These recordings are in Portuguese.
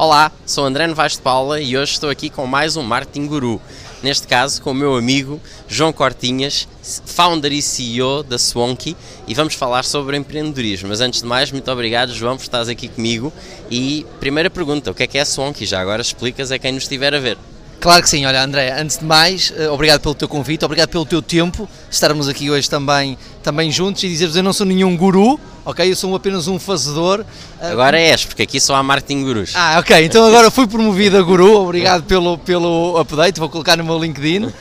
Olá, sou André Novaes de Paula e hoje estou aqui com mais um Marketing Guru. Neste caso, com o meu amigo João Cortinhas, founder e CEO da Swanky, e vamos falar sobre empreendedorismo. Mas antes de mais, muito obrigado, João, por estares aqui comigo. E primeira pergunta: o que é que é a Swanky? Já agora explicas a quem nos estiver a ver. Claro que sim, olha André, antes de mais, eh, obrigado pelo teu convite, obrigado pelo teu tempo, estarmos aqui hoje também, também juntos e dizer-vos eu não sou nenhum guru, ok? Eu sou apenas um fazedor. Eh, agora és, porque aqui só há marketing gurus. Ah, ok, então agora fui promovido a guru, obrigado pelo, pelo update, vou colocar no meu LinkedIn. Uh,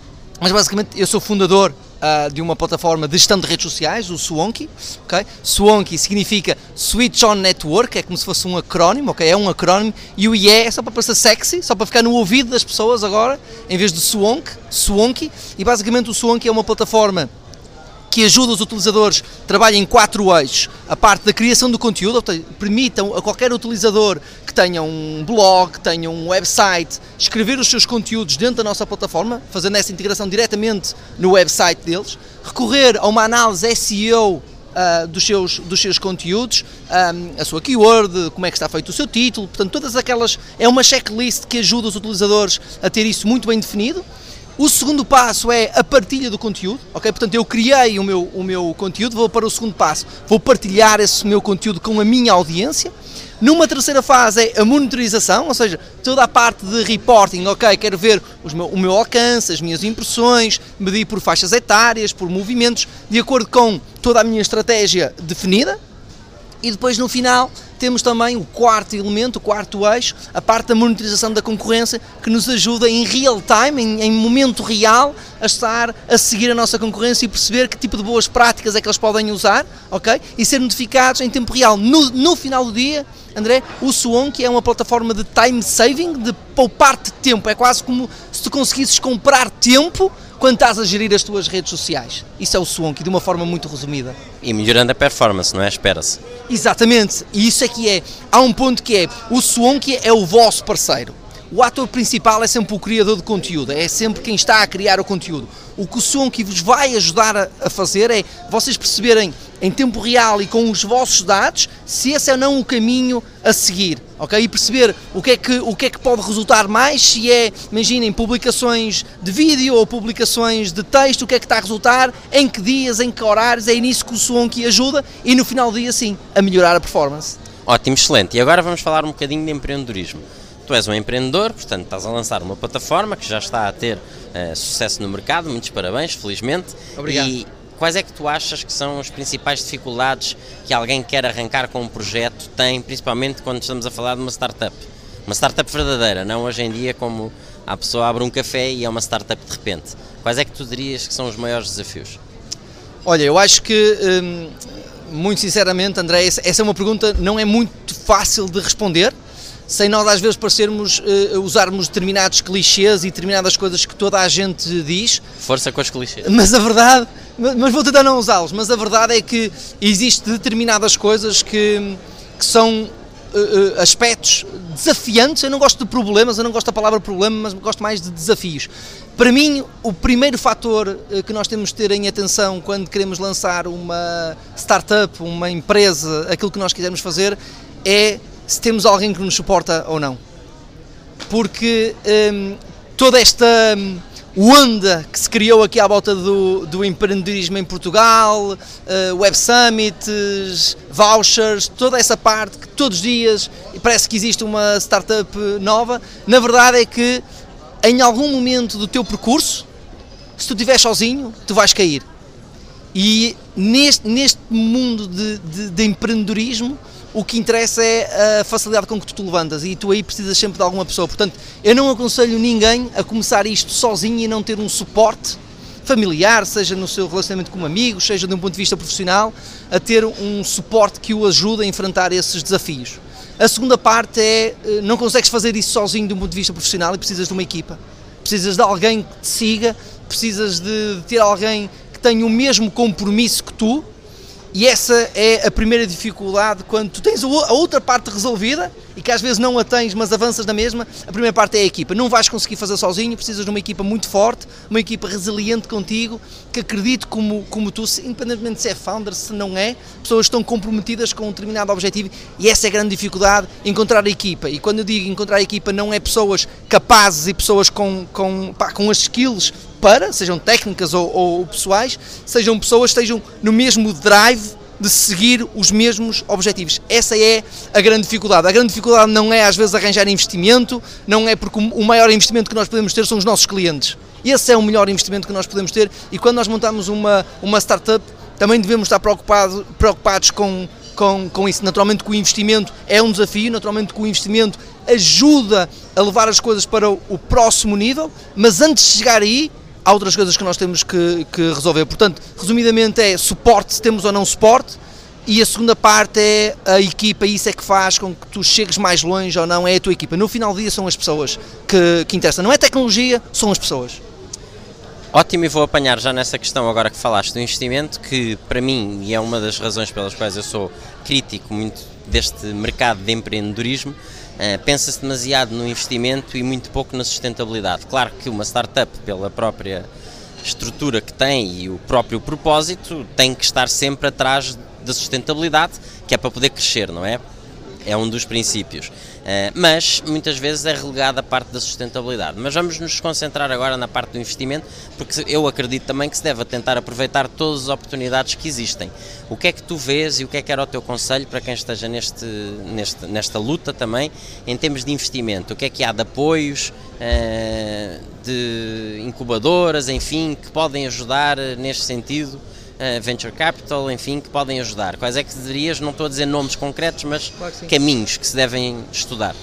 mas basicamente eu sou fundador uh, de uma plataforma de gestão de redes sociais, o Swanky. Okay? Swanky significa Switch On Network, é como se fosse um acrónimo, okay? é um acrónimo, e o IE é só para parecer sexy, só para ficar no ouvido das pessoas agora, em vez de Swank, Swanky, e basicamente o Swanky é uma plataforma que ajuda os utilizadores, trabalha em quatro eixos. A parte da criação do conteúdo, permitam a qualquer utilizador que tenha um blog, que tenha um website, escrever os seus conteúdos dentro da nossa plataforma, fazendo essa integração diretamente no website deles, recorrer a uma análise SEO Uh, dos, seus, dos seus conteúdos, um, a sua keyword, como é que está feito o seu título, portanto, todas aquelas. É uma checklist que ajuda os utilizadores a ter isso muito bem definido. O segundo passo é a partilha do conteúdo, ok? Portanto, eu criei o meu, o meu conteúdo, vou para o segundo passo, vou partilhar esse meu conteúdo com a minha audiência. Numa terceira fase é a monitorização, ou seja, toda a parte de reporting, ok? Quero ver meu, o meu alcance, as minhas impressões, medir por faixas etárias, por movimentos, de acordo com toda a minha estratégia definida. E depois no final temos também o quarto elemento, o quarto eixo, a parte da monitorização da concorrência, que nos ajuda em real time, em, em, momento real, a estar a seguir a nossa concorrência e perceber que tipo de boas práticas é que eles podem usar, ok? E ser notificados em tempo real. No, no final do dia, André, o Suon, que é uma plataforma de time saving, de poupar-te tempo, é quase como se tu conseguisses comprar tempo quando estás a gerir as tuas redes sociais. Isso é o Swanky, de uma forma muito resumida. E melhorando a performance, não é? Espera-se. Exatamente, e isso é que é. Há um ponto que é, o Swanky é o vosso parceiro. O ator principal é sempre o criador de conteúdo, é sempre quem está a criar o conteúdo. O que o Swanky vos vai ajudar a, a fazer é vocês perceberem em tempo real e com os vossos dados se esse é ou não o caminho a seguir, ok? E perceber o que é que, o que, é que pode resultar mais, se é, imaginem, publicações de vídeo ou publicações de texto, o que é que está a resultar, em que dias, em que horários, é nisso que o Swanky ajuda e no final do dia sim, a melhorar a performance. Ótimo, excelente. E agora vamos falar um bocadinho de empreendedorismo. Tu és um empreendedor, portanto estás a lançar uma plataforma que já está a ter uh, sucesso no mercado, muitos parabéns, felizmente. Obrigado. E quais é que tu achas que são as principais dificuldades que alguém quer arrancar com um projeto tem, principalmente quando estamos a falar de uma startup? Uma startup verdadeira, não hoje em dia como a pessoa abre um café e é uma startup de repente. Quais é que tu dirias que são os maiores desafios? Olha, eu acho que, hum, muito sinceramente, André, essa é uma pergunta não é muito fácil de responder, sem nós às vezes parecermos uh, usarmos determinados clichês e determinadas coisas que toda a gente diz. Força com os clichês. Mas a verdade mas vou tentar não usá-los, mas a verdade é que existe determinadas coisas que, que são uh, aspectos desafiantes, eu não gosto de problemas, eu não gosto da palavra problema, mas gosto mais de desafios. Para mim, o primeiro fator que nós temos de ter em atenção quando queremos lançar uma startup, uma empresa, aquilo que nós quisermos fazer, é se temos alguém que nos suporta ou não. Porque um, toda esta... Um, onda que se criou aqui à volta do, do empreendedorismo em Portugal, uh, web summits, vouchers, toda essa parte que todos os dias parece que existe uma startup nova. Na verdade é que em algum momento do teu percurso, se tu estiver sozinho, tu vais cair. E neste, neste mundo de, de, de empreendedorismo, o que interessa é a facilidade com que tu te levantas e tu aí precisas sempre de alguma pessoa. Portanto, eu não aconselho ninguém a começar isto sozinho e não ter um suporte familiar, seja no seu relacionamento com amigos, seja de um ponto de vista profissional, a ter um suporte que o ajude a enfrentar esses desafios. A segunda parte é, eh, não consegues fazer isso sozinho de um ponto de vista profissional e precisas de uma equipa. Precisas de alguém que te siga, precisas de ter alguém que tenha o mesmo compromisso que tu e essa é a primeira dificuldade quando tu tens a outra parte resolvida e que às vezes não a tens, mas avanças na mesma. A primeira parte é a equipa. Não vais conseguir fazer sozinho, precisas de uma equipa muito forte, uma equipa resiliente contigo, que acredite como, como tu, independentemente se é founder, se não é, pessoas estão comprometidas com um determinado objetivo e essa é a grande dificuldade, encontrar a equipa. E quando eu digo encontrar a equipa, não é pessoas capazes e pessoas com, com, pá, com as skills para, sejam técnicas ou, ou pessoais, sejam pessoas estejam no mesmo drive de seguir os mesmos objetivos. Essa é a grande dificuldade. A grande dificuldade não é às vezes arranjar investimento, não é porque o maior investimento que nós podemos ter são os nossos clientes. Esse é o melhor investimento que nós podemos ter e quando nós montamos uma, uma startup também devemos estar preocupado, preocupados com, com, com isso. Naturalmente que o investimento é um desafio, naturalmente que o investimento ajuda a levar as coisas para o próximo nível, mas antes de chegar aí há outras coisas que nós temos que, que resolver. Portanto, resumidamente é suporte, se temos ou não suporte, e a segunda parte é a equipa, isso é que faz com que tu chegues mais longe ou não, é a tua equipa. No final do dia são as pessoas que, que interessam, não é tecnologia, são as pessoas. Ótimo, e vou apanhar já nessa questão agora que falaste do investimento, que para mim, e é uma das razões pelas quais eu sou crítico muito deste mercado de empreendedorismo, Pensa-se demasiado no investimento e muito pouco na sustentabilidade. Claro que uma startup, pela própria estrutura que tem e o próprio propósito, tem que estar sempre atrás da sustentabilidade, que é para poder crescer, não é? É um dos princípios. Uh, mas muitas vezes é relegada a parte da sustentabilidade. Mas vamos nos concentrar agora na parte do investimento, porque eu acredito também que se deve tentar aproveitar todas as oportunidades que existem. O que é que tu vês e o que é que era o teu conselho para quem esteja neste, neste, nesta luta também, em termos de investimento? O que é que há de apoios, uh, de incubadoras, enfim, que podem ajudar neste sentido? Uh, venture capital, enfim, que podem ajudar. Quais é que dirias, não estou a dizer nomes concretos, mas claro que caminhos que se devem estudar?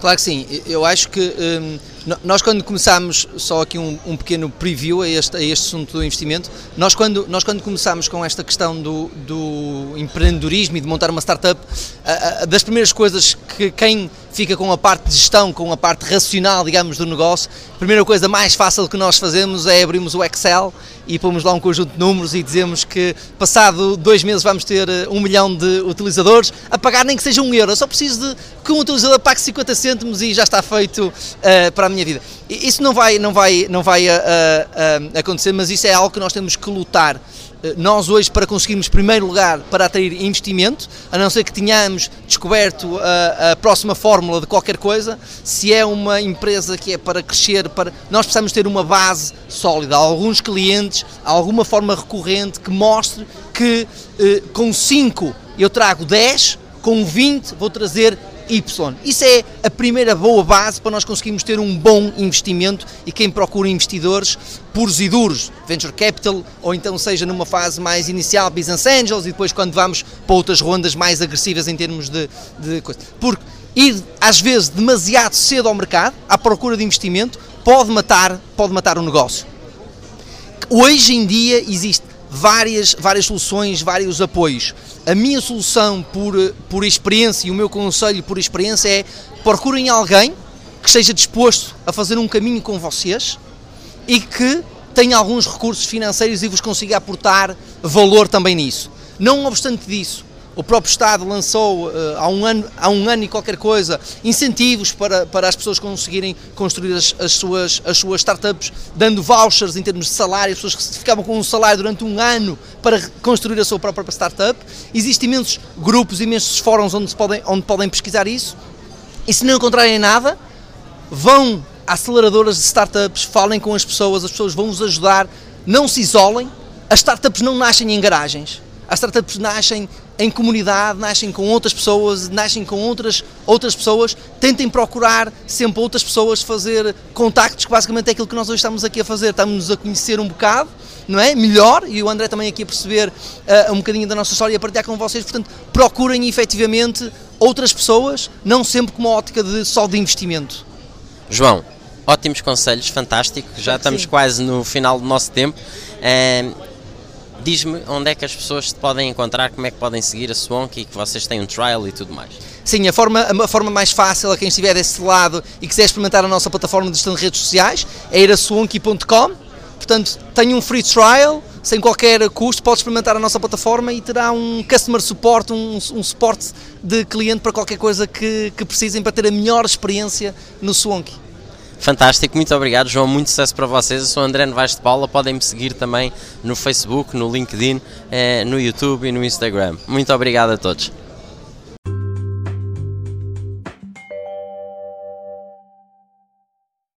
Claro que sim, eu acho que um, nós quando começámos, só aqui um, um, pequeno preview a este, a este assunto do investimento, nós quando, nós quando começámos com esta questão do, do empreendedorismo e de montar uma startup, a, a, das primeiras coisas que quem fica com a parte de gestão, com a parte racional, digamos, do negócio, a primeira coisa mais fácil que nós fazemos é abrirmos o Excel e pomos lá um conjunto de números e dizemos que passado dois meses vamos ter eh, um milhão de utilizadores, a pagar nem que seja um euro, eu só preciso de que um utilizador pague 50 cêntimos e já está feito uh, para a minha vida. Isso não vai, não vai, não vai uh, uh, acontecer, mas isso é algo que nós temos que lutar eh, nós hoje para conseguirmos primeiro lugar para atrair investimento, a não ser que tenhamos descoberto a, a, próxima fórmula de qualquer coisa, se é uma empresa que é para crescer, para nós precisamos ter uma base sólida, alguns clientes, alguma forma recorrente que mostre que eh, com 5 eu trago 10, com 20 vou trazer Y. Isso é a primeira boa base para nós conseguirmos ter um bom investimento e quem procura investidores puros e duros, venture capital, ou então seja numa fase mais inicial, business angels, e depois quando vamos para outras rondas mais agressivas em termos de, de coisa. Porque ir às vezes demasiado cedo ao mercado, à procura de investimento, pode matar, pode matar o negócio. Hoje em dia existe várias, várias soluções, vários apoios. A minha solução por, por experiência e o meu conselho por experiência é procurem alguém que esteja disposto a fazer um caminho com vocês e que tenha alguns recursos financeiros e vos consiga aportar valor também nisso. Não obstante disso, o próprio Estado lançou uh, há, um ano, há um ano e qualquer coisa incentivos para, para as pessoas conseguirem construir as, as, suas, as suas startups, dando vouchers em termos de salário, as pessoas que ficavam com um salário durante um ano para construir a sua própria startup. Existem imensos grupos, imensos fóruns onde, podem, onde podem pesquisar isso. E se não encontrarem nada, vão a aceleradoras de startups, falem com as pessoas, as pessoas vão vos ajudar, não se isolem. As startups não nascem em garagens, as startups nascem em comunidade, nascem com outras pessoas, nascem com outras, outras pessoas, tentem procurar sempre outras pessoas, fazer contactos, que basicamente é aquilo que nós hoje estamos aqui a fazer, estamos-nos a conhecer um bocado, não é? Melhor, e o André também aqui a perceber uh, um bocadinho da nossa história e a partilhar com vocês, portanto, procurem efetivamente outras pessoas, não sempre com uma ótica de, só de investimento. João, ótimos conselhos, fantástico, já estamos sim. quase no final do nosso tempo. Uh, Diz-me onde é que as pessoas podem encontrar, como é que podem seguir a Swanky e que vocês têm um trial e tudo mais. Sim, a forma, a forma mais fácil a quem estiver desse lado e quiser experimentar a nossa plataforma de gestão de redes sociais é ir a swanky.com. Portanto, tem um free trial, sem qualquer custo, pode experimentar a nossa plataforma e terá um customer support, um, um suporte de cliente para qualquer coisa que, que precisem para ter a melhor experiência no Swanky. Fantástico, muito obrigado, João. Muito sucesso para vocês. Eu sou André Novaes de Paula. Podem me seguir também no Facebook, no LinkedIn, eh, no YouTube e no Instagram. Muito obrigado a todos.